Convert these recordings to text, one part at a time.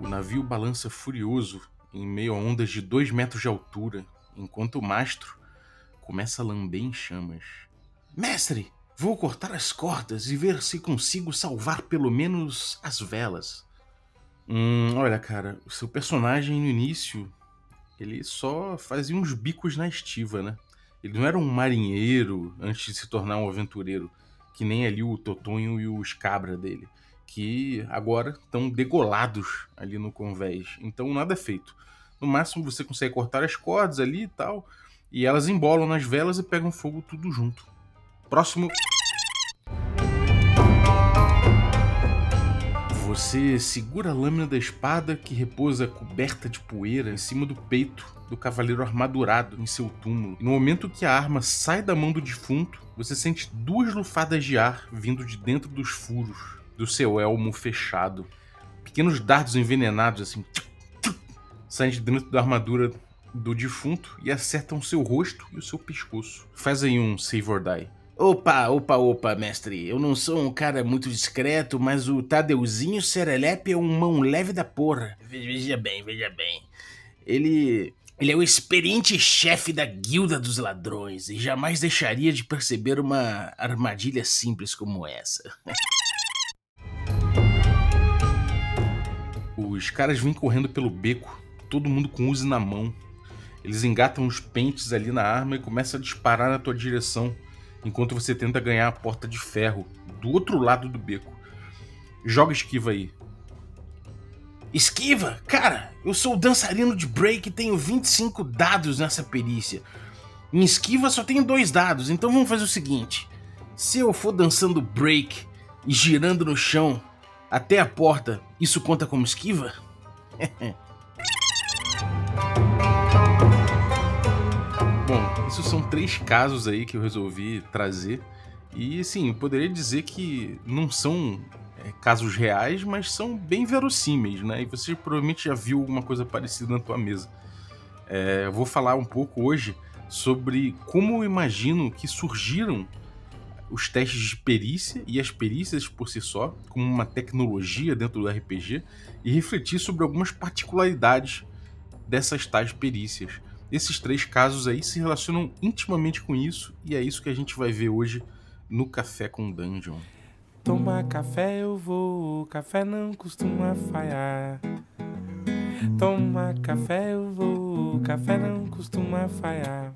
O navio balança furioso em meio a ondas de dois metros de altura, enquanto o mastro começa a lamber em chamas. Mestre, vou cortar as cordas e ver se consigo salvar pelo menos as velas. Hum, olha, cara, o seu personagem no início, ele só fazia uns bicos na estiva, né? Ele não era um marinheiro antes de se tornar um aventureiro, que nem ali o Totonho e os cabra dele que agora estão degolados ali no convés. Então nada é feito. No máximo você consegue cortar as cordas ali e tal, e elas embolam nas velas e pegam fogo tudo junto. Próximo. Você segura a lâmina da espada que repousa coberta de poeira em cima do peito do cavaleiro armadurado em seu túmulo. E no momento que a arma sai da mão do defunto, você sente duas lufadas de ar vindo de dentro dos furos do seu elmo fechado. Pequenos dardos envenenados, assim, saem de dentro da armadura do defunto e acertam seu rosto e o seu pescoço. Faz aí um save or die. Opa, opa, opa, mestre. Eu não sou um cara muito discreto, mas o Tadeuzinho Serelepe é um mão leve da porra. Veja bem, veja bem. Ele. Ele é o experiente chefe da guilda dos ladrões e jamais deixaria de perceber uma armadilha simples como essa. Os caras vêm correndo pelo beco, todo mundo com uso na mão. Eles engatam os pentes ali na arma e começam a disparar na tua direção, enquanto você tenta ganhar a porta de ferro do outro lado do beco. Joga esquiva aí. Esquiva? Cara, eu sou dançarino de break e tenho 25 dados nessa perícia. Em esquiva só tenho dois dados, então vamos fazer o seguinte: se eu for dançando break e girando no chão até a porta, isso conta como esquiva? Bom, isso são três casos aí que eu resolvi trazer. E sim, poderia dizer que não são é, casos reais, mas são bem verossímeis, né? E você provavelmente já viu alguma coisa parecida na tua mesa. É, eu vou falar um pouco hoje sobre como eu imagino que surgiram os testes de perícia e as perícias por si só, como uma tecnologia dentro do RPG, e refletir sobre algumas particularidades dessas tais perícias. Esses três casos aí se relacionam intimamente com isso, e é isso que a gente vai ver hoje no Café com Dungeon. Tomar café eu vou, café não costuma falhar. Tomar café eu vou, café não costuma falhar.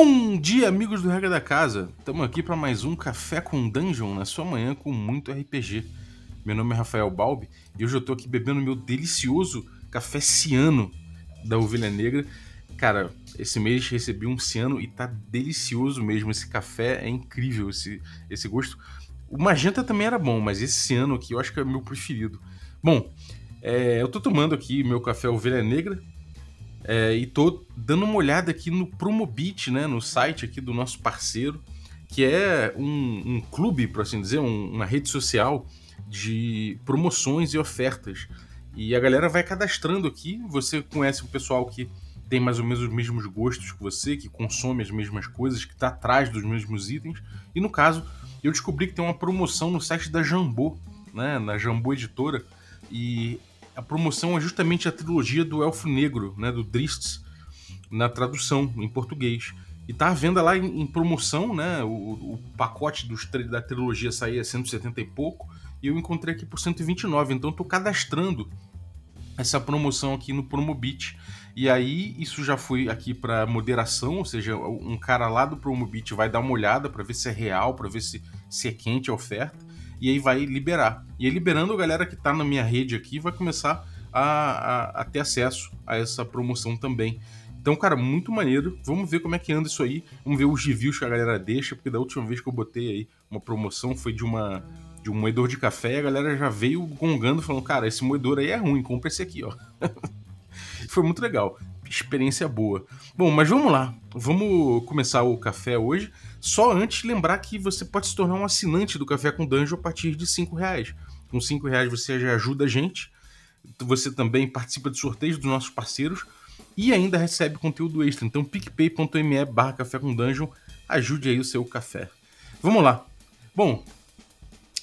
Bom dia, amigos do Regra da Casa! Estamos aqui para mais um Café com Dungeon na sua manhã com muito RPG. Meu nome é Rafael Balbi e hoje eu estou aqui bebendo meu delicioso café ciano da Ovelha Negra. Cara, esse mês recebi um ciano e tá delicioso mesmo. Esse café é incrível, esse, esse gosto. O magenta também era bom, mas esse ciano aqui eu acho que é meu preferido. Bom, é, eu tô tomando aqui meu café Ovelha Negra, é, e tô dando uma olhada aqui no Promobit, né, no site aqui do nosso parceiro, que é um, um clube, por assim dizer, um, uma rede social de promoções e ofertas. E a galera vai cadastrando aqui. Você conhece o pessoal que tem mais ou menos os mesmos gostos que você, que consome as mesmas coisas, que está atrás dos mesmos itens. E no caso, eu descobri que tem uma promoção no site da Jambô, né, na Jambô Editora. E a promoção é justamente a trilogia do Elfo Negro, né, do Drizzt, na tradução em português. E tá à venda lá em, em promoção, né? O, o pacote dos, da trilogia saía 170 e pouco, e eu encontrei aqui por 129. Então tô cadastrando essa promoção aqui no Promobit. E aí isso já foi aqui para moderação, ou seja, um cara lá do Promobit vai dar uma olhada para ver se é real, para ver se, se é quente a oferta e aí vai liberar. E aí liberando a galera que está na minha rede aqui vai começar a, a, a, ter acesso a essa promoção também. Então, cara, muito maneiro. Vamos ver como é que anda isso aí. Vamos ver os reviews que a galera deixa, porque da última vez que eu botei aí uma promoção foi de uma de um moedor de café a galera já veio gongando falando, cara, esse moedor aí é ruim, compra esse aqui, ó. foi muito legal. Experiência boa. Bom, mas vamos lá. Vamos começar o café hoje. Só antes lembrar que você pode se tornar um assinante do Café com Danjo a partir de cinco reais. Com cinco reais você já ajuda a gente. Você também participa de sorteios dos nossos parceiros e ainda recebe conteúdo extra. Então picpay.me barra café com dungeon ajude aí o seu café. Vamos lá. Bom,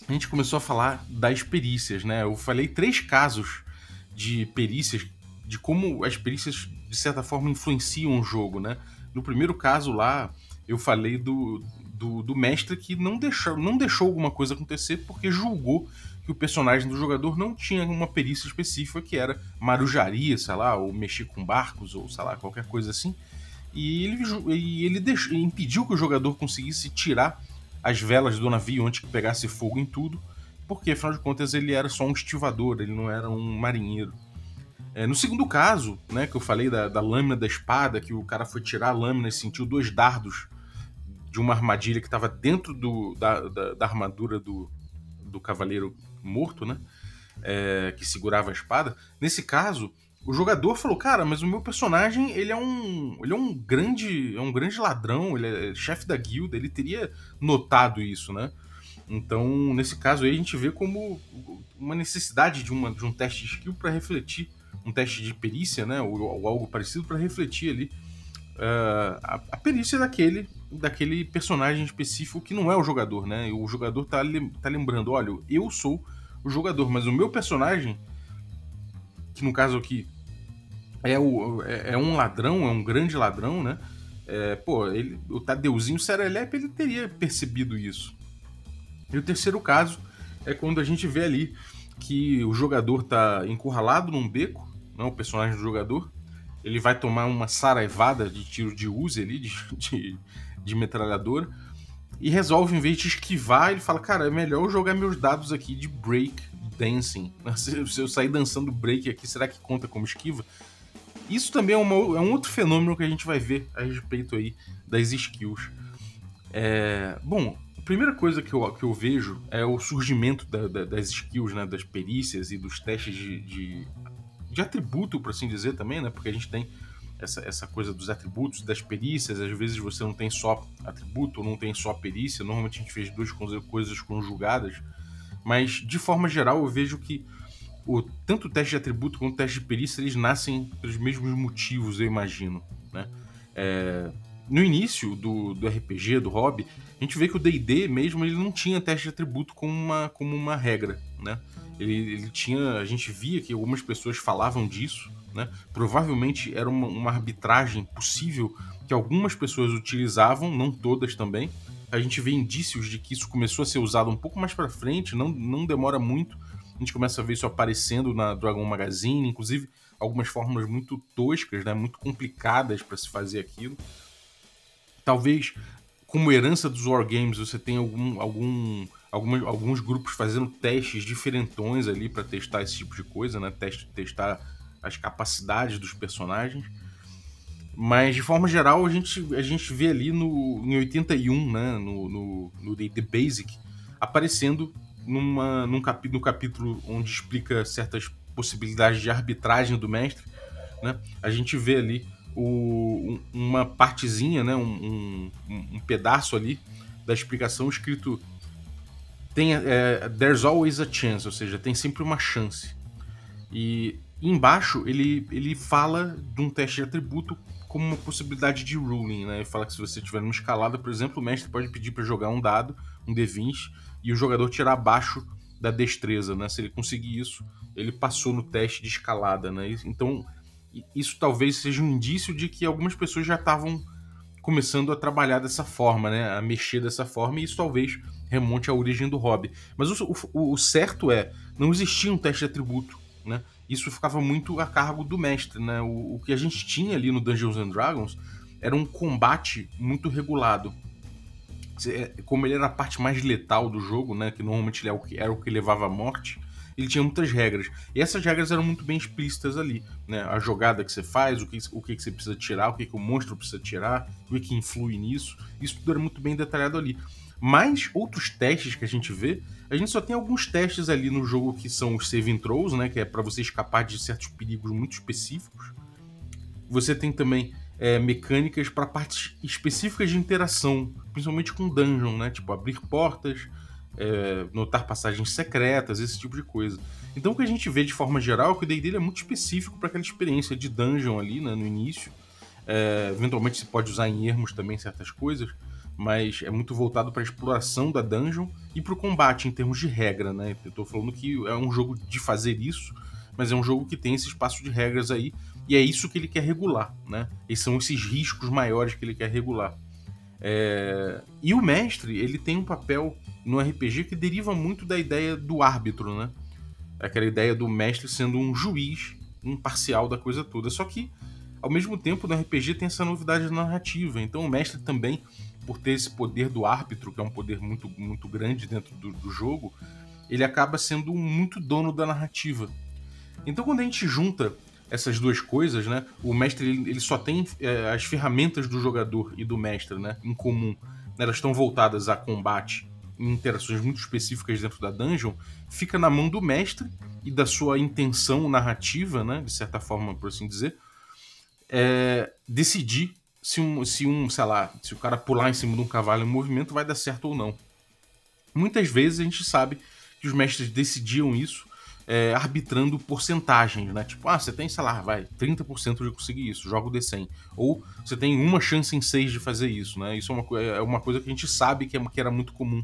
a gente começou a falar das perícias, né? Eu falei três casos de perícias, de como as perícias, de certa forma, influenciam o jogo, né? No primeiro caso lá, eu falei do, do, do, mestre que não deixou, não deixou alguma coisa acontecer porque julgou que o personagem do jogador não tinha uma perícia específica que era marujaria, sei lá, ou mexer com barcos, ou sei lá, qualquer coisa assim. E ele, e ele deixou, impediu que o jogador conseguisse tirar as velas do navio antes que pegasse fogo em tudo, porque afinal de contas ele era só um estivador, ele não era um marinheiro. É, no segundo caso, né, que eu falei da, da, lâmina da espada, que o cara foi tirar a lâmina e sentiu dois dardos de uma armadilha que estava dentro do, da, da, da, armadura do, do cavaleiro morto, né? É, que segurava a espada. Nesse caso, o jogador falou, cara, mas o meu personagem ele é um, ele é um grande, é um grande ladrão, ele é chefe da guilda, ele teria notado isso, né? Então, nesse caso aí, a gente vê como uma necessidade de, uma, de um teste de skill para refletir um teste de perícia, né, ou, ou algo parecido, para refletir ali uh, a, a, perícia daquele, daquele personagem específico que não é o jogador, né? O jogador tá, tá lembrando, olha, eu sou o jogador, mas o meu personagem, que no caso aqui é, o, é, é um ladrão, é um grande ladrão, né? É, pô, ele, o Tadeuzinho Serelepe ele teria percebido isso. E o terceiro caso é quando a gente vê ali que o jogador tá encurralado num beco não, o personagem do jogador, ele vai tomar uma saraivada de tiro de uzi ali, de, de, de metralhadora, e resolve, em vez de esquivar, ele fala, cara, é melhor eu jogar meus dados aqui de break dancing. Se eu sair dançando break aqui, será que conta como esquiva? Isso também é, uma, é um outro fenômeno que a gente vai ver a respeito aí das skills. É, bom, a primeira coisa que eu, que eu vejo é o surgimento da, da, das skills, né, das perícias e dos testes de, de de atributo, por assim dizer, também, né? Porque a gente tem essa, essa coisa dos atributos, das perícias. Às vezes você não tem só atributo, não tem só perícia. Normalmente a gente fez duas coisas conjugadas. Mas, de forma geral, eu vejo que o, tanto o teste de atributo quanto o teste de perícia eles nascem pelos mesmos motivos, eu imagino. Né? É, no início do, do RPG, do hobby, a gente vê que o D&D mesmo ele não tinha teste de atributo como uma, como uma regra, né? Ele, ele tinha. A gente via que algumas pessoas falavam disso, né? Provavelmente era uma, uma arbitragem possível que algumas pessoas utilizavam, não todas também. A gente vê indícios de que isso começou a ser usado um pouco mais para frente, não, não demora muito. A gente começa a ver isso aparecendo na Dragon Magazine, inclusive algumas fórmulas muito toscas, né, muito complicadas para se fazer aquilo. Talvez como herança dos wargames você tenha algum, algum algumas, alguns grupos fazendo testes diferentões ali para testar esse tipo de coisa, né? Teste, testar as capacidades dos personagens. Mas de forma geral a gente, a gente vê ali no, em 81, né, no, no, no The Basic, aparecendo numa, num capi, no capítulo onde explica certas possibilidades de arbitragem do mestre, né, a gente vê ali o, uma partezinha, né, um, um, um pedaço ali da explicação escrito tem é, there's always a chance, ou seja, tem sempre uma chance. E embaixo ele, ele fala de um teste de atributo como uma possibilidade de ruling, né? Ele fala que se você tiver numa escalada, por exemplo, o mestre pode pedir para jogar um dado, um D20, e o jogador tirar abaixo da destreza, né? Se ele conseguir isso, ele passou no teste de escalada, né? Então, isso talvez seja um indício de que algumas pessoas já estavam começando a trabalhar dessa forma, né? A mexer dessa forma, e isso talvez remonte à origem do hobby. Mas o, o, o certo é, não existia um teste de atributo, né? Isso ficava muito a cargo do mestre, né? O, o que a gente tinha ali no Dungeons and Dragons era um combate muito regulado. É, como ele era a parte mais letal do jogo, né? Que normalmente era o que, era o que levava à morte, ele tinha muitas regras. E essas regras eram muito bem explícitas ali. Né? A jogada que você faz, o que, o que você precisa tirar, o que, que o monstro precisa tirar, o que influi nisso. Isso tudo era muito bem detalhado ali. Mas outros testes que a gente vê, a gente só tem alguns testes ali no jogo que são os saving throws, né, que é para você escapar de certos perigos muito específicos. Você tem também é, mecânicas para partes específicas de interação, principalmente com dungeon, né, tipo abrir portas, é, notar passagens secretas, esse tipo de coisa. Então o que a gente vê de forma geral é que o D&D é muito específico para aquela experiência de dungeon ali, né, no início. É, eventualmente você pode usar em ermos também certas coisas, mas é muito voltado para a exploração da dungeon e para o combate em termos de regra, né? Eu tô falando que é um jogo de fazer isso, mas é um jogo que tem esse espaço de regras aí e é isso que ele quer regular, né? E são esses riscos maiores que ele quer regular. É... E o mestre, ele tem um papel no RPG que deriva muito da ideia do árbitro, né? Aquela ideia do mestre sendo um juiz imparcial da coisa toda. Só que, ao mesmo tempo, no RPG tem essa novidade narrativa. Então o mestre também, por ter esse poder do árbitro, que é um poder muito, muito grande dentro do, do jogo, ele acaba sendo muito dono da narrativa. Então quando a gente junta essas duas coisas, né? O mestre ele, só tem é, as ferramentas do jogador e do mestre, né? Em comum. Elas estão voltadas a combate em interações muito específicas dentro da dungeon. Fica na mão do mestre e da sua intenção narrativa, né? De certa forma, por assim dizer, é, decidir se um, se um, sei lá, se o cara pular em cima de um cavalo em movimento vai dar certo ou não. Muitas vezes a gente sabe que os mestres decidiam isso é, arbitrando porcentagens, né? Tipo, ah, você tem, sei lá, vai, 30% de conseguir isso, joga o D100. Ou você tem uma chance em 6 de fazer isso, né? Isso é uma, é uma coisa que a gente sabe que, é, que era muito comum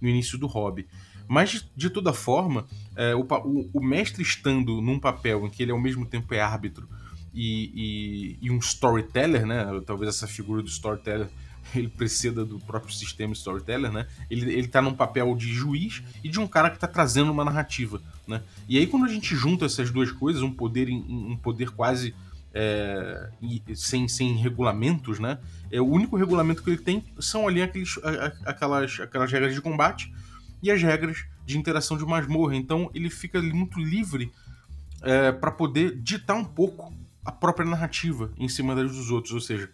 no início do hobby. Mas, de toda forma, é, o, o, o, mestre estando num papel em que ele ao mesmo tempo é árbitro e, e, e um storyteller, né? Talvez essa figura do storyteller ele preceda do próprio sistema storyteller, né? Ele, ele tá num papel de juiz e de um cara que tá trazendo uma narrativa, né? E aí quando a gente junta essas duas coisas, um poder, um poder quase é, sem, sem regulamentos, né? É, o único regulamento que ele tem são ali aqueles, aquelas, aquelas regras de combate e as regras de interação de masmorra. Então ele fica muito livre é, para poder ditar um pouco a própria narrativa em cima das dos outros. Ou seja,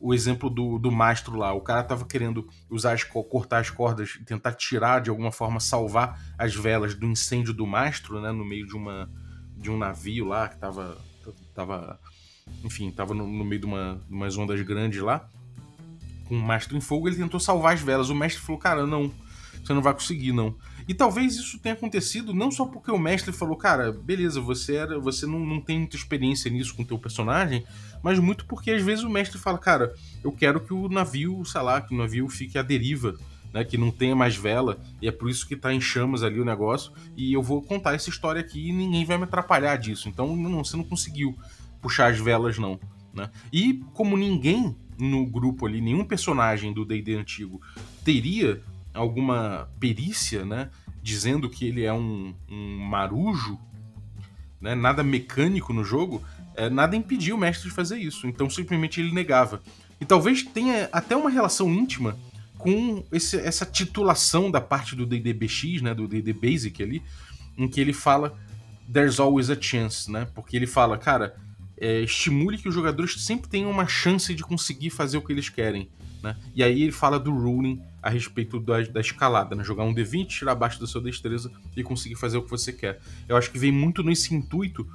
o exemplo do, do mastro lá. O cara tava querendo usar as, cortar as cordas e tentar tirar, de alguma forma, salvar as velas do incêndio do mastro, né? No meio de uma de um navio lá que tava. tava enfim, tava no, no meio de uma, umas ondas grandes lá. Com o mastro em fogo, ele tentou salvar as velas. O mestre falou: Cara, não, você não vai conseguir, não. E talvez isso tenha acontecido não só porque o mestre falou, cara, beleza, você era, você não, não tem muita experiência nisso com o teu personagem, mas muito porque às vezes o mestre fala, cara, eu quero que o navio, sei lá, que o navio fique à deriva, né, que não tenha mais vela, e é por isso que tá em chamas ali o negócio, e eu vou contar essa história aqui e ninguém vai me atrapalhar disso. Então não, você não conseguiu puxar as velas, não. Né? E como ninguém no grupo ali, nenhum personagem do D&D antigo teria alguma perícia, né? Dizendo que ele é um, um marujo, né? Nada mecânico no jogo, é, nada impediu o mestre de fazer isso. Então simplesmente ele negava. E talvez tenha até uma relação íntima com esse, essa titulação da parte do DDBX, né? Do DD Basic ali, em que ele fala There's always a chance, né? Porque ele fala, cara, é, estimule que os jogadores sempre tenham uma chance de conseguir fazer o que eles querem. Né? E aí ele fala do ruling a respeito da, da escalada, né? Jogar um D20, tirar abaixo da sua destreza e conseguir fazer o que você quer. Eu acho que vem muito nesse intuito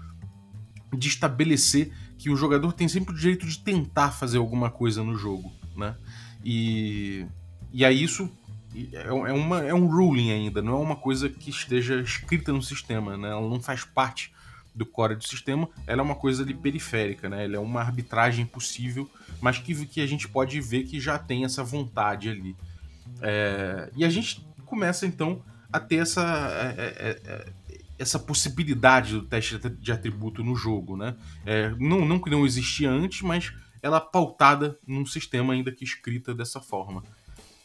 de estabelecer que o jogador tem sempre o direito de tentar fazer alguma coisa no jogo, né? E, e aí isso é, é, uma, é um ruling ainda, não é uma coisa que esteja escrita no sistema, né? Ela não faz parte do core do sistema, ela é uma coisa ali periférica, né? Ela é uma arbitragem possível, mas que, que a gente pode ver que já tem essa vontade ali. É, e a gente começa então a ter essa, é, é, é essa possibilidade do teste de atributo no jogo, né? É, não, não que não existia antes, mas ela pautada num sistema ainda que escrita dessa forma.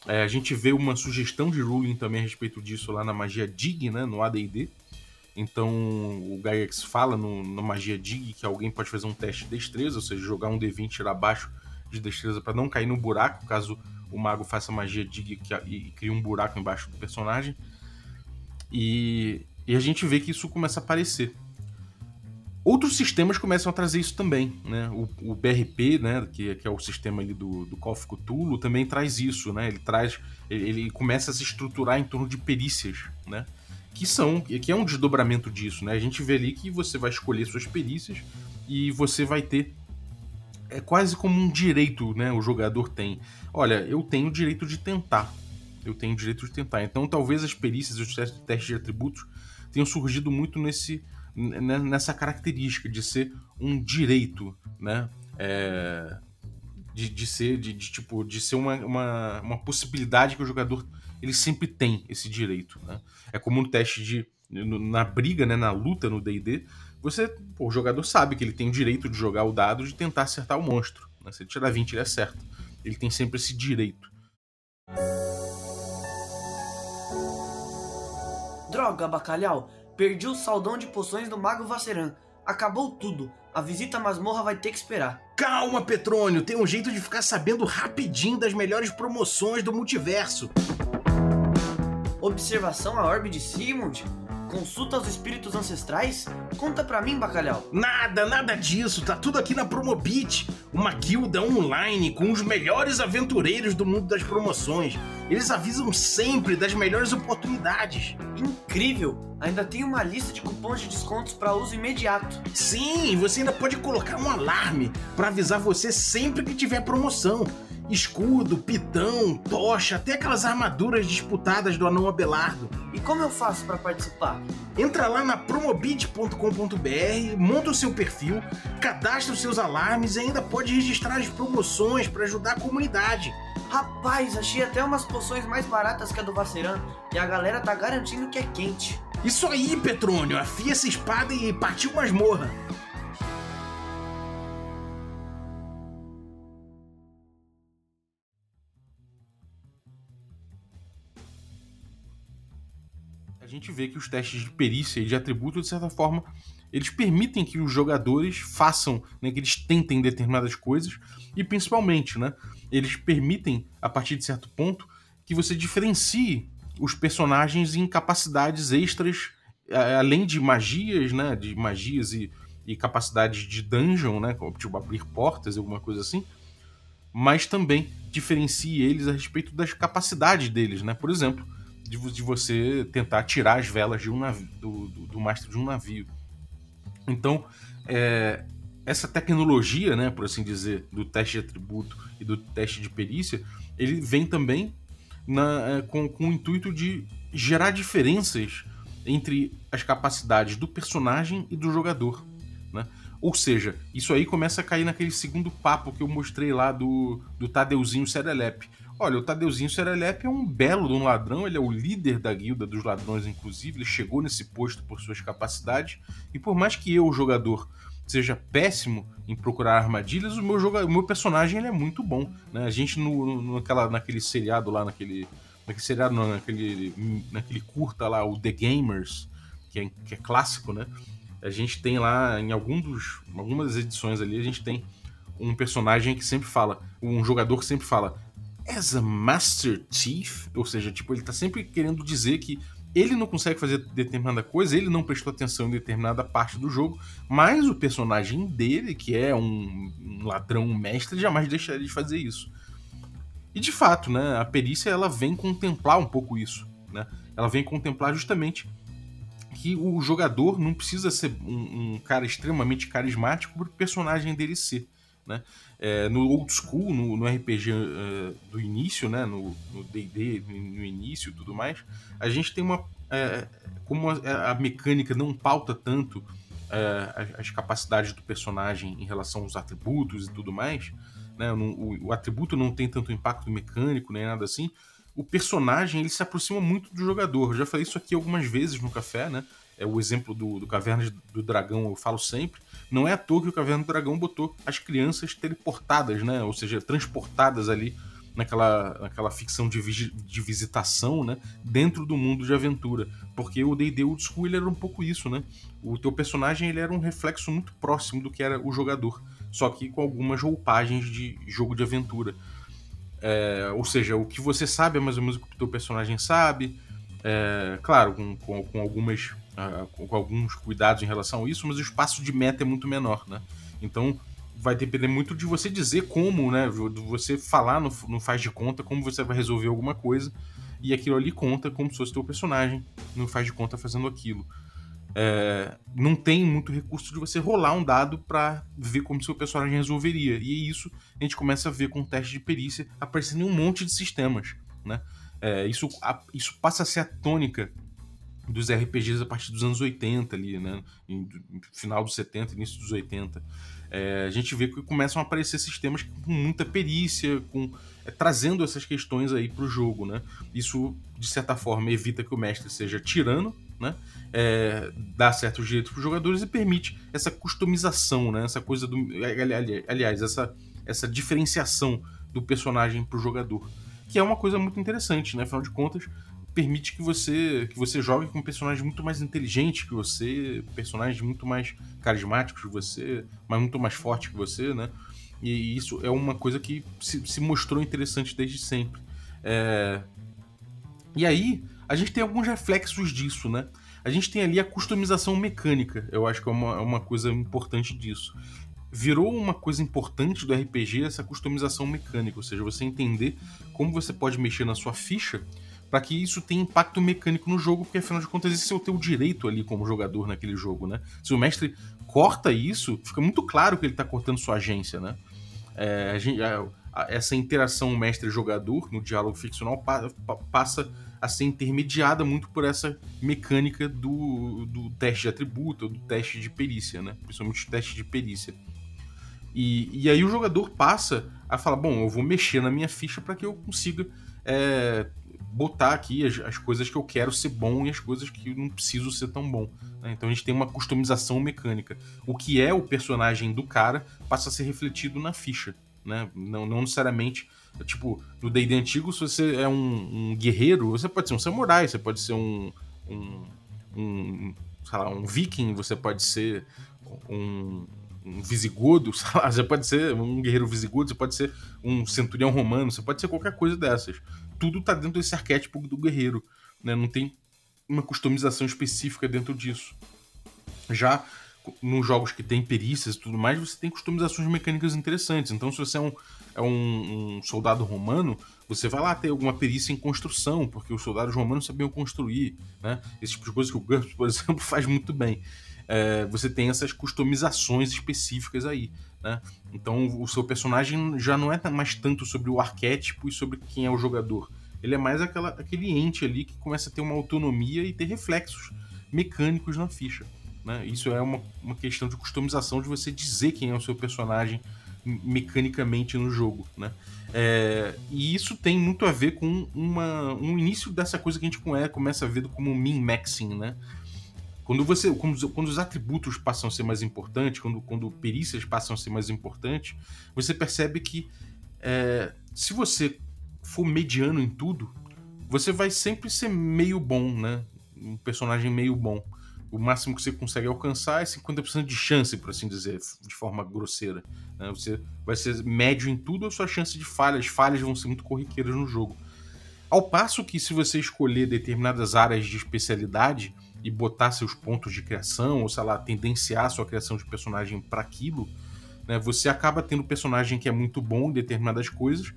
É, a gente vê uma sugestão de ruling também a respeito disso lá na magia Dig, né, no AD&D. Então o Gygax fala no, na magia Dig que alguém pode fazer um teste de destreza, ou seja, jogar um D20 tirar abaixo de destreza para não cair no buraco, caso o mago faça magia Dig e crie um buraco embaixo do personagem. E, e a gente vê que isso começa a aparecer. Outros sistemas começam a trazer isso também, né? O, o BRP, né, que, que, é o sistema ali do, do Cthulhu, também traz isso, né? Ele traz, ele, ele começa a se estruturar em torno de perícias, né? Que são, que é um desdobramento disso, né? A gente vê ali que você vai escolher suas perícias e você vai ter é quase como um direito, né? O jogador tem. Olha, eu tenho o direito de tentar. Eu tenho o direito de tentar. Então, talvez as perícias e os testes de atributos tenham surgido muito nesse, nessa característica de ser um direito, né? É, de, de ser, de, de, tipo, de ser uma, uma, uma, possibilidade que o jogador ele sempre tem esse direito. Né? É como um teste de. Na briga, né, na luta no DD, você. Pô, o jogador sabe que ele tem o direito de jogar o dado de tentar acertar o monstro. Né? Se ele tirar 20, ele acerta. Ele tem sempre esse direito. Droga, bacalhau! Perdi o saldão de poções do Mago Vaceran. Acabou tudo. A visita à masmorra vai ter que esperar. Calma, Petrônio. Tem um jeito de ficar sabendo rapidinho das melhores promoções do multiverso. Observação à orbe de Sigmund? Consulta aos espíritos ancestrais? Conta pra mim, bacalhau. Nada, nada disso. Tá tudo aqui na Promobit, uma guilda online com os melhores aventureiros do mundo das promoções. Eles avisam sempre das melhores oportunidades. Incrível! Ainda tem uma lista de cupons de descontos para uso imediato. Sim, você ainda pode colocar um alarme para avisar você sempre que tiver promoção escudo, pitão, tocha, até aquelas armaduras disputadas do anão Abelardo. E como eu faço para participar? Entra lá na promobit.com.br, monta o seu perfil, cadastra os seus alarmes e ainda pode registrar as promoções para ajudar a comunidade. Rapaz, achei até umas poções mais baratas que a do Vaceran e a galera tá garantindo que é quente. Isso aí, Petrônio, afia essa espada e partiu masmorra. Gente vê que os testes de perícia e de atributo, de certa forma, eles permitem que os jogadores façam, né, que eles tentem determinadas coisas e principalmente, né, eles permitem, a partir de certo ponto, que você diferencie os personagens em capacidades extras, além de magias, né, de magias e, e capacidades de dungeon, né, como tipo abrir portas, alguma coisa assim, mas também diferencie eles a respeito das capacidades deles, né? Por exemplo, de, de você tentar tirar as velas de um navio, do, do, do mastro de um navio. Então, é, essa tecnologia, né, por assim dizer, do teste de atributo e do teste de perícia, ele vem também na, é, com, com o intuito de gerar diferenças entre as capacidades do personagem e do jogador. Né? Ou seja, isso aí começa a cair naquele segundo papo que eu mostrei lá do, do Tadeuzinho Serelepe. Olha, o Tadeuzinho Serelepe é um belo de um ladrão, ele é o líder da guilda dos ladrões, inclusive, ele chegou nesse posto por suas capacidades, e por mais que eu, o jogador, seja péssimo em procurar armadilhas, o meu, joga... o meu personagem ele é muito bom. Né? A gente, no, no, naquela, naquele seriado lá, naquele. Naquele seriado, não, naquele, naquele curta lá, o The Gamers, que é, que é clássico, né? A gente tem lá, em algum dos, algumas edições ali, a gente tem um personagem que sempre fala, um jogador que sempre fala, as a Master Chief, ou seja, tipo, ele tá sempre querendo dizer que ele não consegue fazer determinada coisa, ele não prestou atenção em determinada parte do jogo, mas o personagem dele, que é um, ladrão mestre, jamais deixaria de fazer isso. E de fato, né, a perícia ela vem contemplar um pouco isso, né? Ela vem contemplar justamente que o jogador não precisa ser um, um cara extremamente carismático para o personagem dele ser. Né? É, no old school, no, no RPG uh, é, do início, né? no D&D, no, no, início tudo mais, a gente tem uma... É, como a, a, mecânica não pauta tanto é, as, as, capacidades do personagem em relação aos atributos e tudo mais, né? o, o, atributo não tem tanto impacto mecânico nem nada assim, o personagem ele se aproxima muito do jogador. Eu já falei isso aqui algumas vezes no café, né? É o exemplo do, do Caverna do Dragão, eu falo sempre. Não é à toa que o Caverna do Dragão botou as crianças teleportadas, né? Ou seja, transportadas ali naquela, naquela ficção de, de visitação, né? Dentro do mundo de aventura. Porque o D&D Old School ele era um pouco isso, né? O teu personagem ele era um reflexo muito próximo do que era o jogador. Só que com algumas roupagens de jogo de aventura. É, ou seja, o que você sabe é mais ou menos o que o teu personagem sabe. É, claro, com, com, com algumas com alguns cuidados em relação a isso, mas o espaço de meta é muito menor, né? Então vai depender muito de você dizer como, né? De você falar no, no faz de conta como você vai resolver alguma coisa e aquilo ali conta como se fosse teu personagem no faz de conta fazendo aquilo. É, não tem muito recurso de você rolar um dado para ver como seu personagem resolveria. E isso a gente começa a ver com o teste de perícia aparecendo em um monte de sistemas, né? É, isso, a, isso passa a ser a tônica dos RPGs a partir dos anos 80 ali, né? Em, final dos 70, início dos 80. É, a gente vê que começam a aparecer sistemas com muita perícia, com é, trazendo essas questões aí para o jogo, né? Isso de certa forma evita que o mestre seja tirano, né? É, dá certos direitos para os jogadores e permite essa customização, né? Essa coisa do, aliás, essa essa diferenciação do personagem para o jogador, que é uma coisa muito interessante, né? Afinal de contas, permite que você que você jogue com personagens muito mais inteligentes que você, personagens muito mais carismáticos que você, mas muito mais fortes que você, né? E isso é uma coisa que se, se mostrou interessante desde sempre. É... E aí, a gente tem alguns reflexos disso, né? A gente tem ali a customização mecânica, eu acho que é uma, é uma coisa importante disso. Virou uma coisa importante do RPG essa customização mecânica, ou seja, você entender como você pode mexer na sua ficha para que isso tenha impacto mecânico no jogo, porque afinal de contas esse é o teu direito ali como jogador naquele jogo, né? Se o mestre corta isso, fica muito claro que ele está cortando sua agência, né? É, a gente, a, a, essa interação mestre-jogador no diálogo ficcional pa, pa, passa a ser intermediada muito por essa mecânica do, do teste de atributo, do teste de perícia, né? Principalmente o teste de perícia. E, e aí o jogador passa a falar: bom, eu vou mexer na minha ficha para que eu consiga é, botar aqui as, as, coisas que eu quero ser bom e as coisas que eu não preciso ser tão bom. Né? Então a gente tem uma customização mecânica. O que é o personagem do cara passa a ser refletido na ficha. Né? Não, não necessariamente. Tipo, no DD antigo, se você é um, um, guerreiro, você pode ser um samurai, você pode ser um. um, um sei lá, um viking, você pode ser um, um visigodo, lá, você pode ser um guerreiro visigodo, você pode ser um centurião romano, você pode ser qualquer coisa dessas tudo tá dentro desse arquétipo do guerreiro, né? Não tem uma customização específica dentro disso. Já nos jogos que tem perícias e tudo mais, você tem customizações mecânicas interessantes. Então, se você é um, é um, um soldado romano, você vai lá ter alguma perícia em construção, porque os soldados romanos sabiam construir, né? Esse tipo de coisa que o GURPS, por exemplo, faz muito bem. É, você tem essas customizações específicas aí. Né? Então o seu personagem já não é mais tanto sobre o arquétipo e sobre quem é o jogador. Ele é mais aquela, aquele ente ali que começa a ter uma autonomia e ter reflexos mecânicos na ficha. Né? Isso é uma, uma questão de customização de você dizer quem é o seu personagem mecanicamente no jogo. Né? É, e isso tem muito a ver com uma, um início dessa coisa que a gente começa a ver como min-maxing, né? Quando você, quando, quando, os atributos passam a ser mais importantes, quando, quando perícias passam a ser mais importantes, você percebe que é, se você for mediano em tudo, você vai sempre ser meio bom, né? Um personagem meio bom. O máximo que você consegue alcançar é 50% de chance, por assim dizer, de forma grosseira. Né? Você vai ser médio em tudo, a sua chance de falhas, falhas vão ser muito corriqueiras no jogo. Ao passo que, se você escolher determinadas áreas de especialidade, e botar seus pontos de criação, ou sei lá, tendenciar sua criação de personagem para aquilo, né, você acaba tendo personagem que é muito bom em determinadas coisas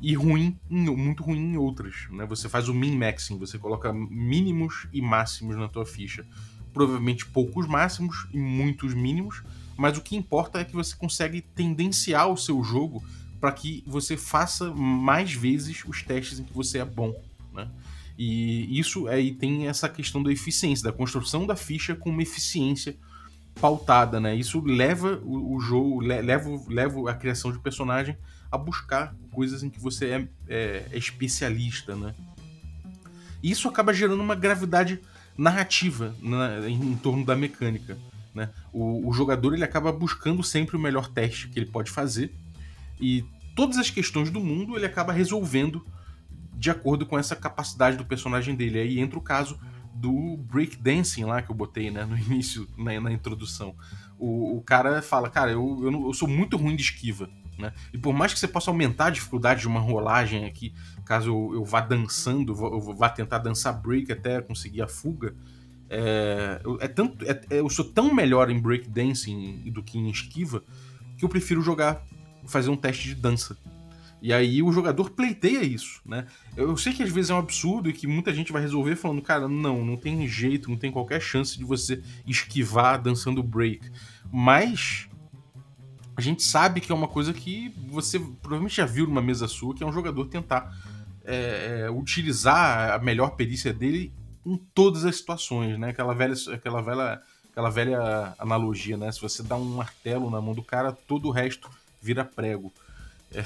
e ruim, muito ruim em outras. Né? Você faz o min-maxing, você coloca mínimos e máximos na tua ficha. Provavelmente poucos máximos e muitos mínimos, mas o que importa é que você consegue tendenciar o seu jogo para que você faça mais vezes os testes em que você é bom. Né? E isso aí tem essa questão da eficiência, da construção da ficha com uma eficiência pautada, né? Isso leva o, o jogo, leva, leva a criação de personagem a buscar coisas em que você é, é, é especialista, né? E isso acaba gerando uma gravidade narrativa na, em, em, torno da mecânica. Né? O, o, jogador ele acaba buscando sempre o melhor teste que ele pode fazer e todas as questões do mundo ele acaba resolvendo de acordo com essa capacidade do personagem dele. Aí entra o caso do breakdancing lá que eu botei né, no início, na, na introdução. O, o, cara fala, cara, eu, eu, não, eu, sou muito ruim de esquiva. Né? E por mais que você possa aumentar a dificuldade de uma rolagem aqui, caso eu, eu vá dançando, eu vá tentar dançar break até conseguir a fuga, é, é tanto, é, é, eu sou tão melhor em breakdancing do que em esquiva que eu prefiro jogar, fazer um teste de dança. E aí o jogador pleiteia isso, né? Eu sei que às vezes é um absurdo e que muita gente vai resolver falando, cara, não, não tem jeito, não tem qualquer chance de você esquivar dançando break. Mas a gente sabe que é uma coisa que você provavelmente já viu numa mesa sua, que é um jogador tentar é, é utilizar a melhor perícia dele em todas as situações, né? Aquela velha, aquela velha aquela velha analogia, né? Se você dá um martelo na mão do cara, todo o resto vira prego. É,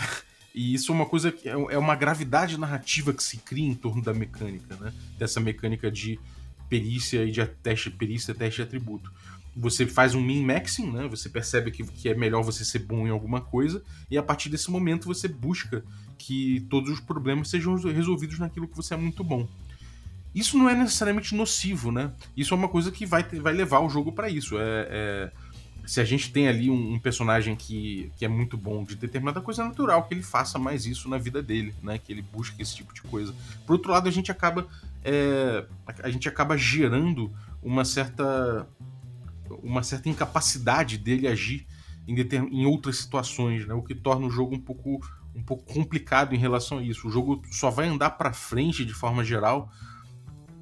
e isso é uma coisa que é, é uma gravidade narrativa que se cria em torno da mecânica, né? Dessa mecânica de perícia e de teste perícia, teste de atributo. Você faz um min-maxing, né? Você percebe que, que é melhor você ser bom em alguma coisa, e a partir desse momento você busca que todos os problemas sejam resolvidos naquilo que você é muito bom. Isso não é necessariamente nocivo, né? Isso é uma coisa que vai, vai levar o jogo para isso. É, é, se a gente tem ali um, um, personagem que, que é muito bom de determinada coisa, é natural que ele faça mais isso na vida dele, né? Que ele busque esse tipo de coisa. Por outro lado, a gente acaba é, a gente acaba gerando uma certa uma certa incapacidade dele agir em, em outras situações, né? O que torna o jogo um pouco um pouco complicado em relação a isso. O jogo só vai andar para frente de forma geral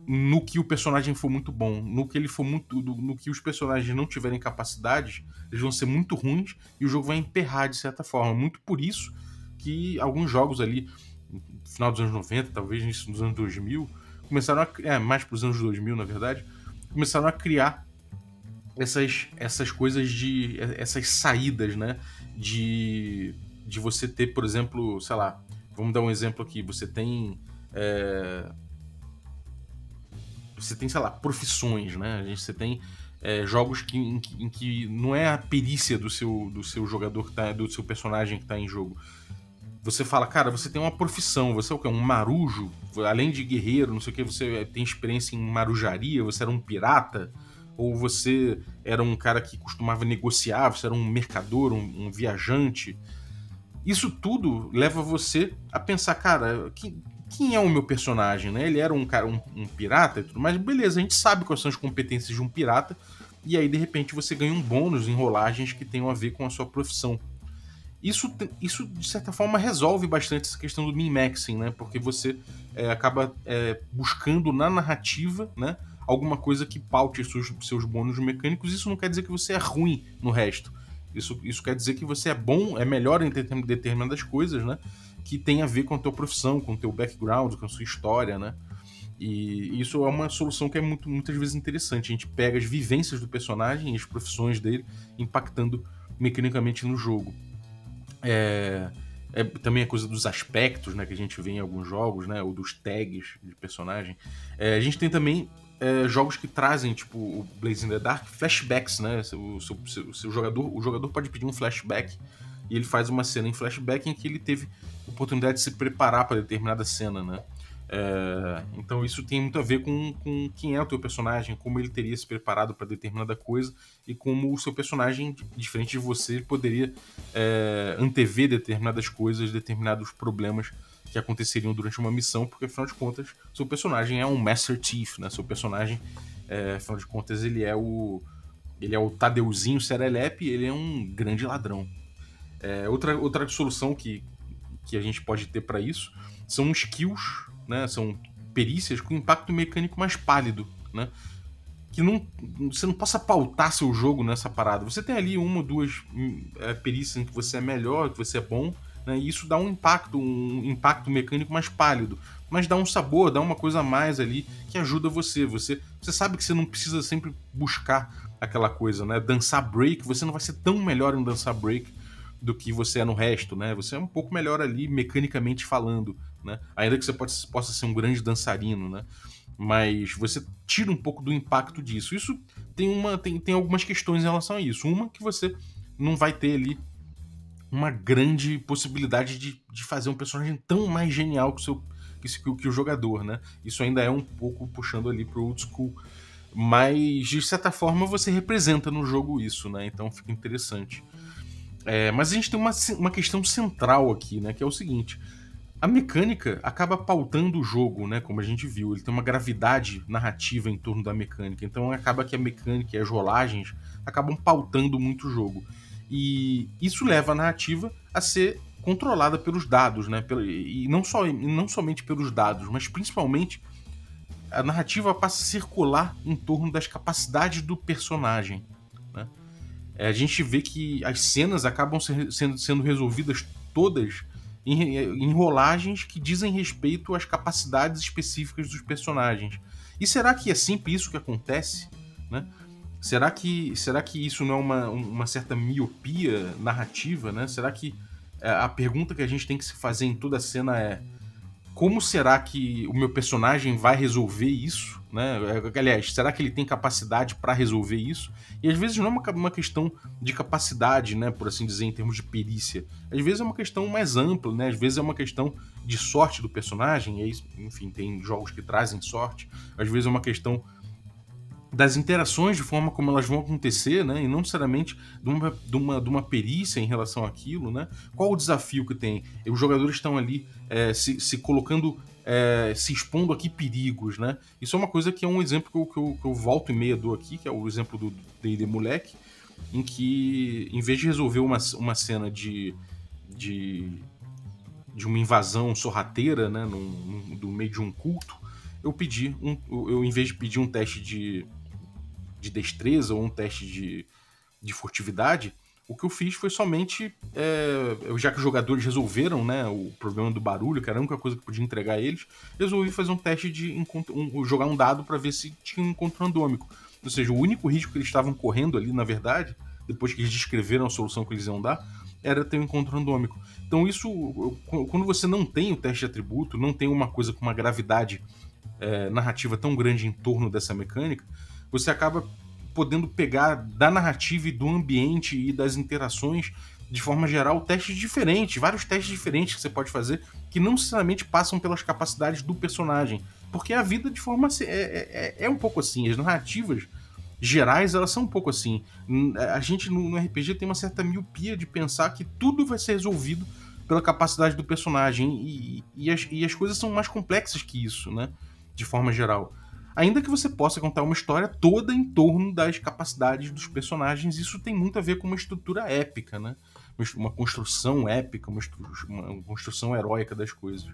no que o personagem for muito bom, no que ele for muito, no que os personagens não tiverem capacidades, eles vão ser muito ruins e o jogo vai emperrar de certa forma. Muito por isso que alguns jogos ali no final dos anos 90, talvez nos anos 2000, começaram a é, mais para os anos 2000, na verdade, começaram a criar essas essas coisas de essas saídas, né, de de você ter, por exemplo, sei lá, vamos dar um exemplo aqui, você tem é, você tem, sei lá, profissões, né? Você tem é, jogos que, em, que, em, que, não é a perícia do seu, do seu jogador, que tá, do seu personagem que está em jogo. Você fala, cara, você tem uma profissão, você é o quê? Um marujo? Além de guerreiro, não sei o que, você tem experiência em marujaria, você era um pirata? Ou você era um cara que costumava negociar, você era um mercador, um, um viajante? Isso tudo leva você a pensar, cara, que, quem é o meu personagem, né? Ele era um cara, um, um, pirata e tudo mais, beleza, a gente sabe quais são as competências de um pirata, e aí de repente você ganha um bônus em rolagens que tenham a ver com a sua profissão. Isso, isso de certa forma resolve bastante essa questão do min-maxing, né? Porque você é, acaba é, buscando na narrativa, né? Alguma coisa que paute seus, seus bônus mecânicos. Isso não quer dizer que você é ruim no resto. Isso, isso quer dizer que você é bom, é melhor em determinadas coisas, né? Que tem a ver com a tua profissão, com o teu background, com a sua história, né? E isso é uma solução que é muito, muitas vezes interessante. A gente pega as vivências do personagem e as profissões dele, impactando mecanicamente no jogo. É, é também a coisa dos aspectos, né, que a gente vê em alguns jogos, né, ou dos tags de personagem. É, a gente tem também é, jogos que trazem, tipo o Blaze in the Dark, flashbacks, né? O seu, seu jogador, o jogador pode pedir um flashback e ele faz uma cena em flashback em que ele teve oportunidade de se preparar para determinada cena, né? É, então isso tem muito a ver com, com quem é o teu personagem, como ele teria se preparado para determinada coisa e como o seu personagem, diferente de você, poderia é, antever determinadas coisas, determinados problemas que aconteceriam durante uma missão, porque afinal de contas, seu personagem é um Master Chief, né? Seu personagem, é, afinal de contas, ele é o ele é o Tadeuzinho Serelepe, ele é um grande ladrão. É, outra, outra solução que, que a gente pode ter para isso são skills, né? São perícias com impacto mecânico mais pálido, né? Que não, você não possa pautar seu jogo nessa parada. Você tem ali uma ou duas é, perícias em que você é melhor, que você é bom, né? E isso dá um impacto, um impacto mecânico mais pálido, mas dá um sabor, dá uma coisa a mais ali que ajuda você. Você, você sabe que você não precisa sempre buscar aquela coisa, né? Dançar break, você não vai ser tão melhor em dançar break do que você é no resto, né? Você é um pouco melhor ali mecanicamente falando, né? Ainda que você pode, possa ser um grande dançarino, né? Mas você tira um pouco do impacto disso. Isso tem, uma, tem, tem algumas questões em relação a isso. Uma que você não vai ter ali uma grande possibilidade de, de fazer um personagem tão mais genial que o, seu, que, que o jogador, né? Isso ainda é um pouco puxando ali pro old school. Mas, de certa forma, você representa no jogo isso, né? Então fica interessante. É, mas a gente tem uma, uma questão central aqui, né? Que é o seguinte: a mecânica acaba pautando o jogo, né? Como a gente viu, ele tem uma gravidade narrativa em torno da mecânica. Então acaba que a mecânica e as rolagens acabam pautando muito o jogo. E isso leva a narrativa a ser controlada pelos dados, né? E não, só, não somente pelos dados, mas principalmente a narrativa passa a circular em torno das capacidades do personagem. É, a gente vê que as cenas acabam ser, sendo, sendo resolvidas todas em, em rolagens que dizem respeito às capacidades específicas dos personagens. E será que é sempre isso que acontece? Né? Será que, será que isso não é uma, uma certa miopia narrativa, né? Será que é, a pergunta que a gente tem que se fazer em toda a cena é como será que o meu personagem vai resolver isso, né? É, aliás, será que ele tem capacidade para resolver isso? E às vezes não é uma, uma, questão de capacidade, né, por assim dizer, em termos de perícia. Às vezes é uma questão mais ampla, né? Às vezes é uma questão de sorte do personagem, e aí, enfim, tem jogos que trazem sorte. Às vezes é uma questão das interações de forma como elas vão acontecer, né? E não necessariamente de uma, de uma, de uma perícia em relação àquilo, né? Qual o desafio que tem? Os jogadores estão ali é, se, se colocando, é, se expondo aqui perigos, né? Isso é uma coisa que é um exemplo que eu, que eu, que eu volto e meia dou aqui, que é o exemplo do D&D Moleque, em que, em vez de resolver uma, uma cena de, de, de uma invasão sorrateira, né? Num, num, do meio de um culto, eu pedi um, eu em vez de pedir um teste de de destreza ou um teste de, de furtividade, o que eu fiz foi somente, é, já que os jogadores resolveram né, o problema do barulho, que era a única coisa que podia entregar a eles, resolvi fazer um teste de um, jogar um dado para ver se tinha um encontro randômico. Ou seja, o único risco que eles estavam correndo ali, na verdade, depois que eles descreveram a solução que eles iam dar, era ter um encontro randômico. Então isso, quando você não tem o teste de atributo, não tem uma coisa com uma gravidade é, narrativa tão grande em torno dessa mecânica, você acaba podendo pegar da narrativa e do ambiente e das interações de forma geral testes diferentes, vários testes diferentes que você pode fazer que não necessariamente passam pelas capacidades do personagem, porque a vida de forma é, é, é, é um pouco assim, as narrativas gerais elas são um pouco assim. A gente no, RPG tem uma certa miopia de pensar que tudo vai ser resolvido pela capacidade do personagem e, e, as, e as coisas são mais complexas que isso, né? De forma geral. Ainda que você possa contar uma história toda em torno das capacidades dos personagens, isso tem muito a ver com uma estrutura épica, né? Uma construção épica, uma, uma construção heróica das coisas.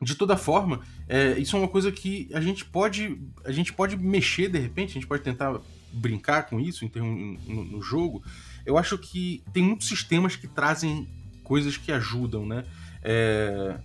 De toda forma, é, isso é uma coisa que a gente pode a gente pode mexer de repente, a gente pode tentar brincar com isso em termo, no, no jogo. Eu acho que tem muitos sistemas que trazem coisas que ajudam, né? É...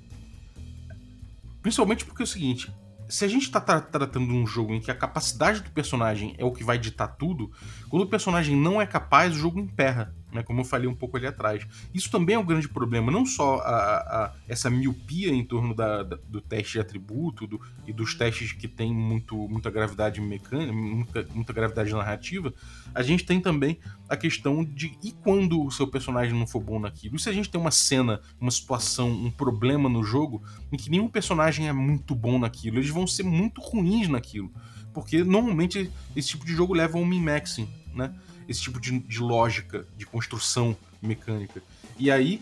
Principalmente porque é o seguinte, se a gente tá tra tratando de um jogo em que a capacidade do personagem é o que vai ditar tudo, quando o personagem não é capaz, o jogo emperra né, como eu falei um pouco ali atrás. Isso também é um grande problema, não só a, a, essa miopia em torno da, da, do teste de atributo do, e dos testes que tem muito, muita gravidade mecânica, muita, muita gravidade narrativa, a gente tem também a questão de e quando o seu personagem não for bom naquilo? E se a gente tem uma cena, uma situação, um problema no jogo em que nenhum personagem é muito bom naquilo, eles vão ser muito ruins naquilo. Porque normalmente esse tipo de jogo leva ao min-maxing, né? Esse tipo de, de lógica, de construção mecânica. E aí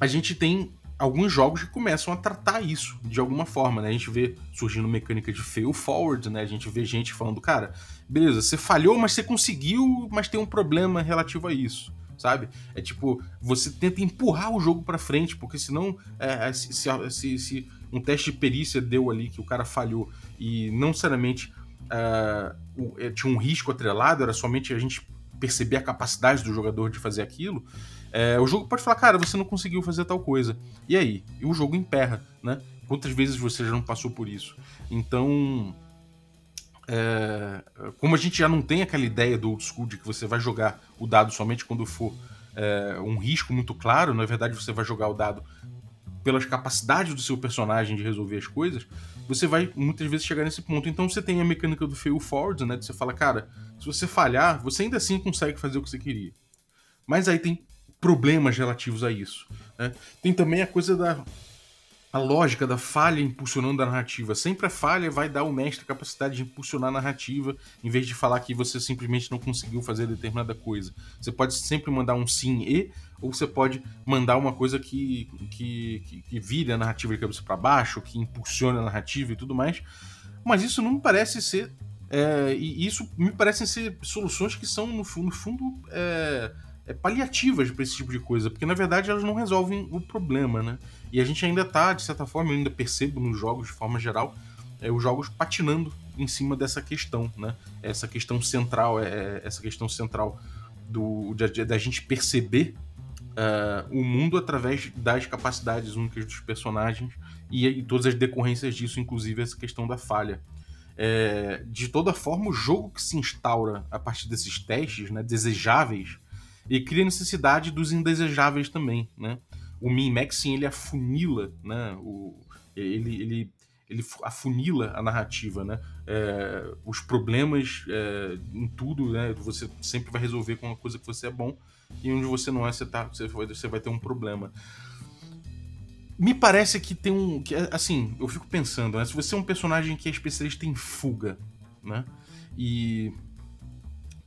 a gente tem alguns jogos que começam a tratar isso de alguma forma, né? A gente vê surgindo mecânica de fail forward, né? A gente vê gente falando, cara, beleza, você falhou, mas você conseguiu, mas tem um problema relativo a isso, sabe? É tipo, você tenta empurrar o jogo para frente, porque senão, é, é, se, se, se, um teste de perícia deu ali que o cara falhou e não necessariamente uh, tinha um risco atrelado, era somente a gente perceber a capacidade do jogador de fazer aquilo, é, o jogo pode falar, cara, você não conseguiu fazer tal coisa. E aí? E o jogo emperra, né? Quantas vezes você já não passou por isso? Então, é, como a gente já não tem aquela ideia do old school de que você vai jogar o dado somente quando for é, um risco muito claro, na verdade você vai jogar o dado pelas capacidades do seu personagem de resolver as coisas, você vai muitas vezes chegar nesse ponto. Então você tem a mecânica do fail forward, né? De você fala, cara, se você falhar, você ainda assim consegue fazer o que você queria. Mas aí tem problemas relativos a isso. Né? Tem também a coisa da a lógica da falha impulsionando a narrativa. Sempre a falha vai dar ao mestre a capacidade de impulsionar a narrativa, em vez de falar que você simplesmente não conseguiu fazer determinada coisa. Você pode sempre mandar um sim e, ou você pode mandar uma coisa que, que, que, que a narrativa de cabeça para baixo, que impulsione a narrativa e tudo mais. Mas isso não me parece ser. É, e isso me parecem ser soluções que são, no, no fundo, é, paliativas para esse tipo de coisa, porque na verdade elas não resolvem o problema, né? E a gente ainda tá, de certa forma, eu ainda percebo nos jogos de forma geral, é, os jogos patinando em cima dessa questão, né? Essa questão central, é, é essa questão central do da gente perceber uh, o mundo através das capacidades únicas dos personagens e, e todas as decorrências disso, inclusive essa questão da falha. é, de toda forma, o jogo que se instaura a partir desses testes, né, desejáveis, e cria necessidade dos indesejáveis também, né? O min-maxing, ele afunila, né? O, ele, ele, ele afunila a narrativa, né? É, os problemas é, em tudo, né? Você sempre vai resolver com uma coisa que você é bom e onde você não é, você, tá, você, vai, você vai ter um problema. Me parece que tem um. Que, assim, eu fico pensando, né? Se você é um personagem que é especialista em fuga, né? E.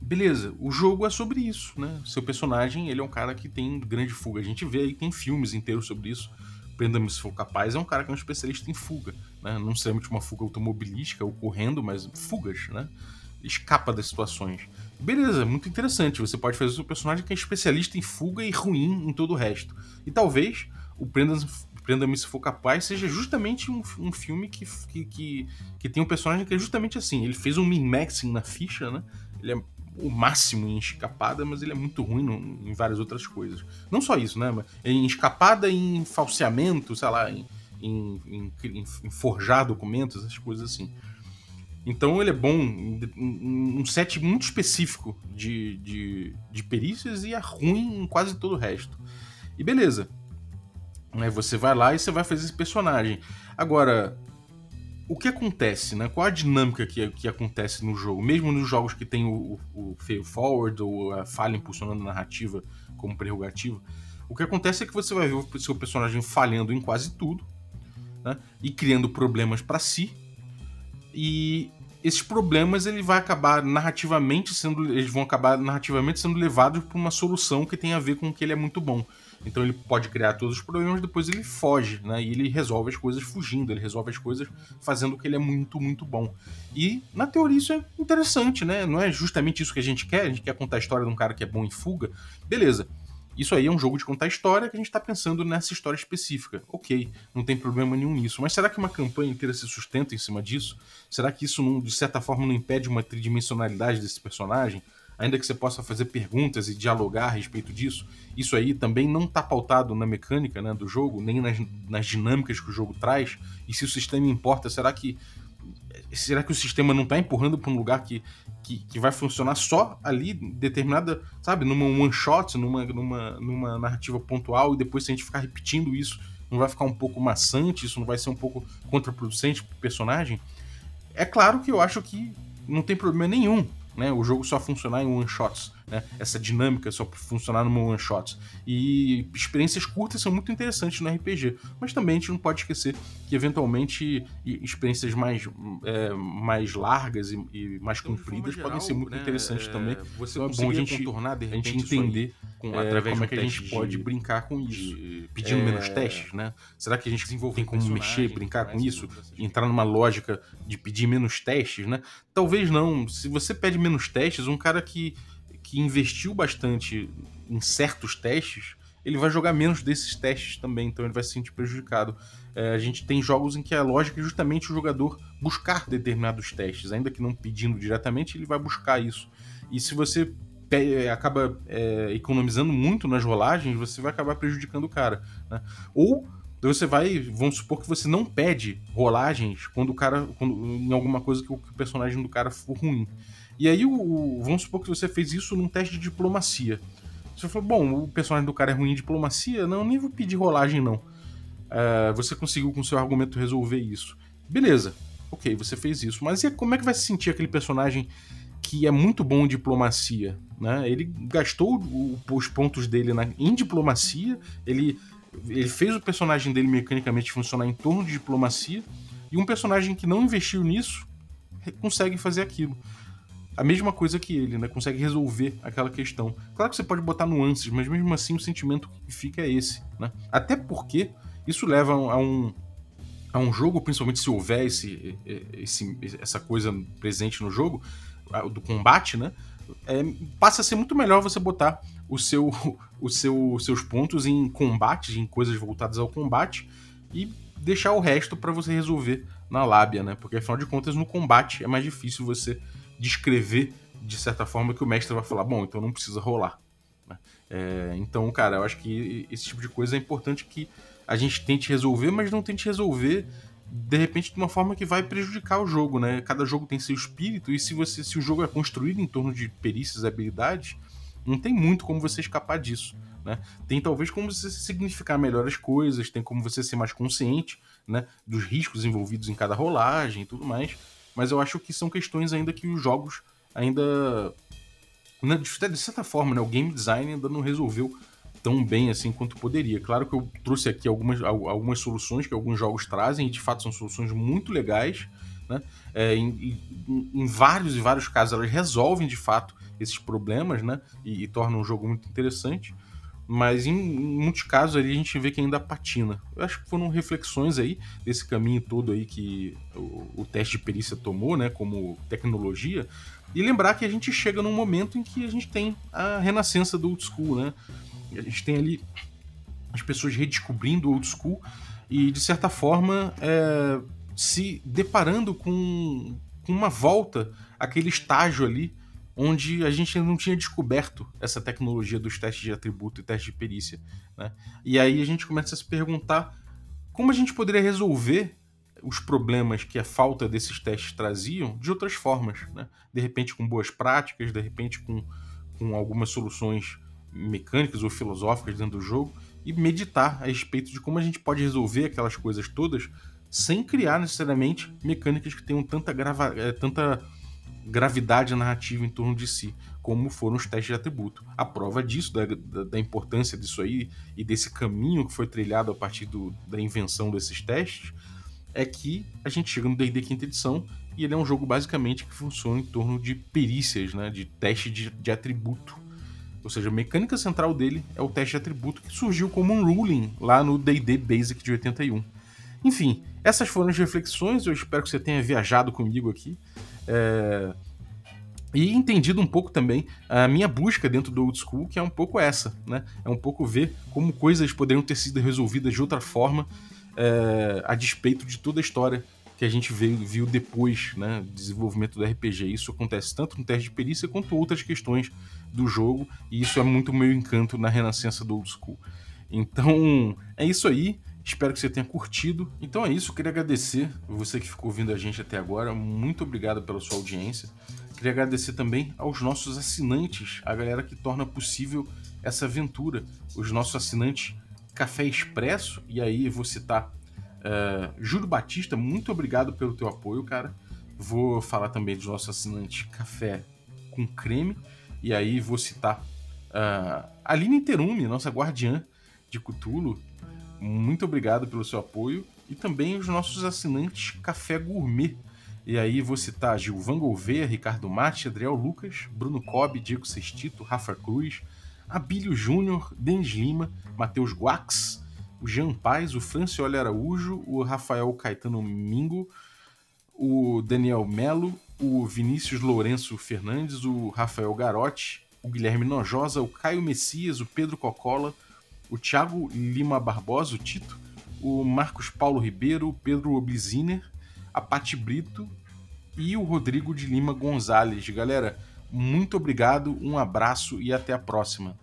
Beleza, o jogo é sobre isso, né? Seu personagem, ele é um cara que tem grande fuga. A gente vê aí, tem filmes inteiros sobre isso. Prenda-me se for capaz, é um cara que é um especialista em fuga, né? Não necessariamente uma fuga automobilística ou correndo, mas fugas, né? Escapa das situações. Beleza, muito interessante. Você pode fazer o seu personagem que é especialista em fuga e ruim em todo o resto. E talvez o Prenda-me se for capaz, seja justamente um, um filme que, que, que, que, tem um personagem que é justamente assim. Ele fez um min-maxing na ficha, né? Ele é o máximo em escapada, mas ele é muito ruim no, em várias outras coisas. Não só isso, né? Em escapada em falseamento, sei lá, em, em, em, em forjar documentos, essas coisas assim. Então ele é bom um set muito específico de, de, de perícias e é ruim em quase todo o resto. E beleza, Né? Você vai lá e você vai fazer esse personagem. Agora, o que acontece, né? Qual a dinâmica que, que acontece no jogo? Mesmo nos jogos que tem o, o, o fail forward ou a falha impulsionando a narrativa como prerrogativa, o que acontece é que você vai ver o seu personagem falhando em quase tudo né? e criando problemas para si. E esses problemas ele vai acabar narrativamente sendo eles vão acabar narrativamente sendo levados para uma solução que tem a ver com que ele é muito bom. Então ele pode criar todos os problemas, depois ele foge, né? E ele resolve as coisas fugindo, ele resolve as coisas fazendo o que ele é muito, muito bom. E na teoria isso é interessante, né? Não é justamente isso que a gente quer, a gente quer contar a história de um cara que é bom em fuga. Beleza. Isso aí é um jogo de contar história que a gente está pensando nessa história específica. Ok, não tem problema nenhum nisso. Mas será que uma campanha inteira se sustenta em cima disso? Será que isso, não, de certa forma, não impede uma tridimensionalidade desse personagem? Ainda que você possa fazer perguntas e dialogar a respeito disso, isso aí também não está pautado na mecânica né, do jogo, nem nas, nas dinâmicas que o jogo traz. E se o sistema importa, será que será que o sistema não está empurrando para um lugar que, que, que, vai funcionar só ali, determinada, sabe, numa one shot, numa, numa, numa narrativa pontual, e depois se a gente ficar repetindo isso, não vai ficar um pouco maçante, isso não vai ser um pouco contraproducente para o personagem? É claro que eu acho que não tem problema nenhum né? O jogo só funcionar em one shots, né? Essa dinâmica só funcionar numa one shot. E experiências curtas são muito interessantes no RPG, mas também a gente não pode esquecer que eventualmente experiências mais, é, mais largas e, e mais então, compridas geral, podem ser muito né? interessantes é, também. Você então é bom a gente, contornar, de repente, a gente entender com, é, através como é que a gente pode brincar com isso, pedindo menos é. testes, né? Será que a gente tem como mexer, brincar com isso, entrar numa lógica de pedir menos testes, né? Talvez não. Se você pede menos testes, um cara que, que investiu bastante em certos testes, ele vai jogar menos desses testes também, então ele vai se sentir prejudicado. É, a gente tem jogos em que a lógica é justamente o jogador buscar determinados testes, ainda que não pedindo diretamente, ele vai buscar isso. E se você acaba é, economizando muito nas rolagens, você vai acabar prejudicando o cara. Né? Ou você vai, vamos supor que você não pede rolagens quando o cara, quando, em alguma coisa que o, que o personagem do cara for ruim. E aí, o, o, vamos supor que você fez isso num teste de diplomacia. Você falou, bom, o personagem do cara é ruim em diplomacia, não, nem vou pedir rolagem não. Uh, você conseguiu com seu argumento resolver isso. Beleza, ok, você fez isso. Mas e como é que vai se sentir aquele personagem que é muito bom em diplomacia? Né? Ele gastou o, os pontos dele na, em diplomacia, ele, ele fez o personagem dele mecanicamente funcionar em torno de diplomacia, e um personagem que não investiu nisso consegue fazer aquilo a mesma coisa que ele, né? Consegue resolver aquela questão. Claro que você pode botar nuances, mas mesmo assim o sentimento que fica é esse, né? Até porque isso leva a um, a um jogo, principalmente se houver esse, esse, essa coisa presente no jogo, do combate, né? É, passa a ser muito melhor você botar o seu, o seu, seus pontos em combates, em coisas voltadas ao combate, e deixar o resto para você resolver na lábia, né? Porque afinal de contas, no combate é mais difícil você descrever de certa forma que o mestre vai falar, bom, então não precisa rolar. Né? É, então, cara, eu acho que esse tipo de coisa é importante que a gente tente resolver, mas não tente resolver de repente de uma forma que vai prejudicar o jogo, né? Cada jogo tem seu espírito e se você se o jogo é construído em torno de perícias e habilidades, não tem muito como você escapar disso. Né? Tem talvez como você significar melhor as coisas, tem como você ser mais consciente né, dos riscos envolvidos em cada rolagem e tudo mais. Mas eu acho que são questões ainda que os jogos ainda. Né, de certa forma, né, o game design ainda não resolveu tão bem assim quanto poderia. Claro que eu trouxe aqui algumas, algumas soluções que alguns jogos trazem, e de fato são soluções muito legais. Né? É, em, em, vários e vários casos elas resolvem de fato esses problemas né? e, e tornam o jogo muito interessante mas em, em, muitos casos ali a gente vê que ainda patina. Eu acho que foram reflexões aí desse caminho todo aí que o, o, teste de perícia tomou, né, como tecnologia, e lembrar que a gente chega num momento em que a gente tem a renascença do old school, né? A gente tem ali as pessoas redescobrindo o old school e de certa forma é, se deparando com, com uma volta àquele estágio ali onde a gente não tinha descoberto essa tecnologia dos testes de atributo e testes de perícia. Né? E aí a gente começa a se perguntar como a gente poderia resolver os problemas que a falta desses testes traziam de outras formas. Né? De repente com boas práticas, de repente com, com algumas soluções mecânicas ou filosóficas dentro do jogo e meditar a respeito de como a gente pode resolver aquelas coisas todas sem criar necessariamente mecânicas que tenham tanta, grava, é, tanta gravidade narrativa em torno de si, como foram os testes de atributo. A prova disso, da, da, da importância disso aí e desse caminho que foi trilhado a partir do, da invenção desses testes, é que a gente chega no D&D quinta edição e ele é um jogo basicamente que funciona em torno de perícias, né, de teste de, de atributo. Ou seja, a mecânica central dele é o teste de atributo que surgiu como um ruling lá no D&D Basic de 81. Enfim, essas foram as reflexões, eu espero que você tenha viajado comigo aqui. É... E entendido um pouco também a minha busca dentro do old school, que é um pouco essa, né? É um pouco ver como coisas poderiam ter sido resolvidas de outra forma, é... a despeito de toda a história que a gente veio, viu depois, né, desenvolvimento do RPG. Isso acontece tanto no teste de perícia quanto outras questões do jogo, e isso é muito meu encanto na renascença do old school. Então, é isso aí. Espero que você tenha curtido. Então é isso, queria agradecer você que ficou ouvindo a gente até agora. Muito obrigado pela sua audiência. Queria agradecer também aos nossos assinantes, a galera que torna possível essa aventura. Os nossos assinantes Café Expresso, e aí vou citar uh, Júlio Batista, muito obrigado pelo teu apoio, cara. Vou falar também dos nossos assinantes Café com Creme, e aí vou citar uh, Aline Terume, nossa guardiã de Cutulo, muito obrigado pelo seu apoio. E também os nossos assinantes Café Gourmet. E aí vou citar Gilvan Gouveia, Ricardo Mate, Adriel Lucas, Bruno Cobb, Diego Sextito, Rafa Cruz, Abílio Júnior, Denis Lima, Matheus Guax, o Jean Paz, o Francioli Araújo, o Rafael Caetano Mingo, o Daniel Melo, o Vinícius Lourenço Fernandes, o Rafael Garotti, o Guilherme Nojosa, o Caio Messias, o Pedro Cocola, o Thiago Lima Barbosa, o Tito, o Marcos Paulo Ribeiro, o Pedro Obliziner, a Pati Brito e o Rodrigo de Lima Gonzalez. Galera, muito obrigado, um abraço e até a próxima.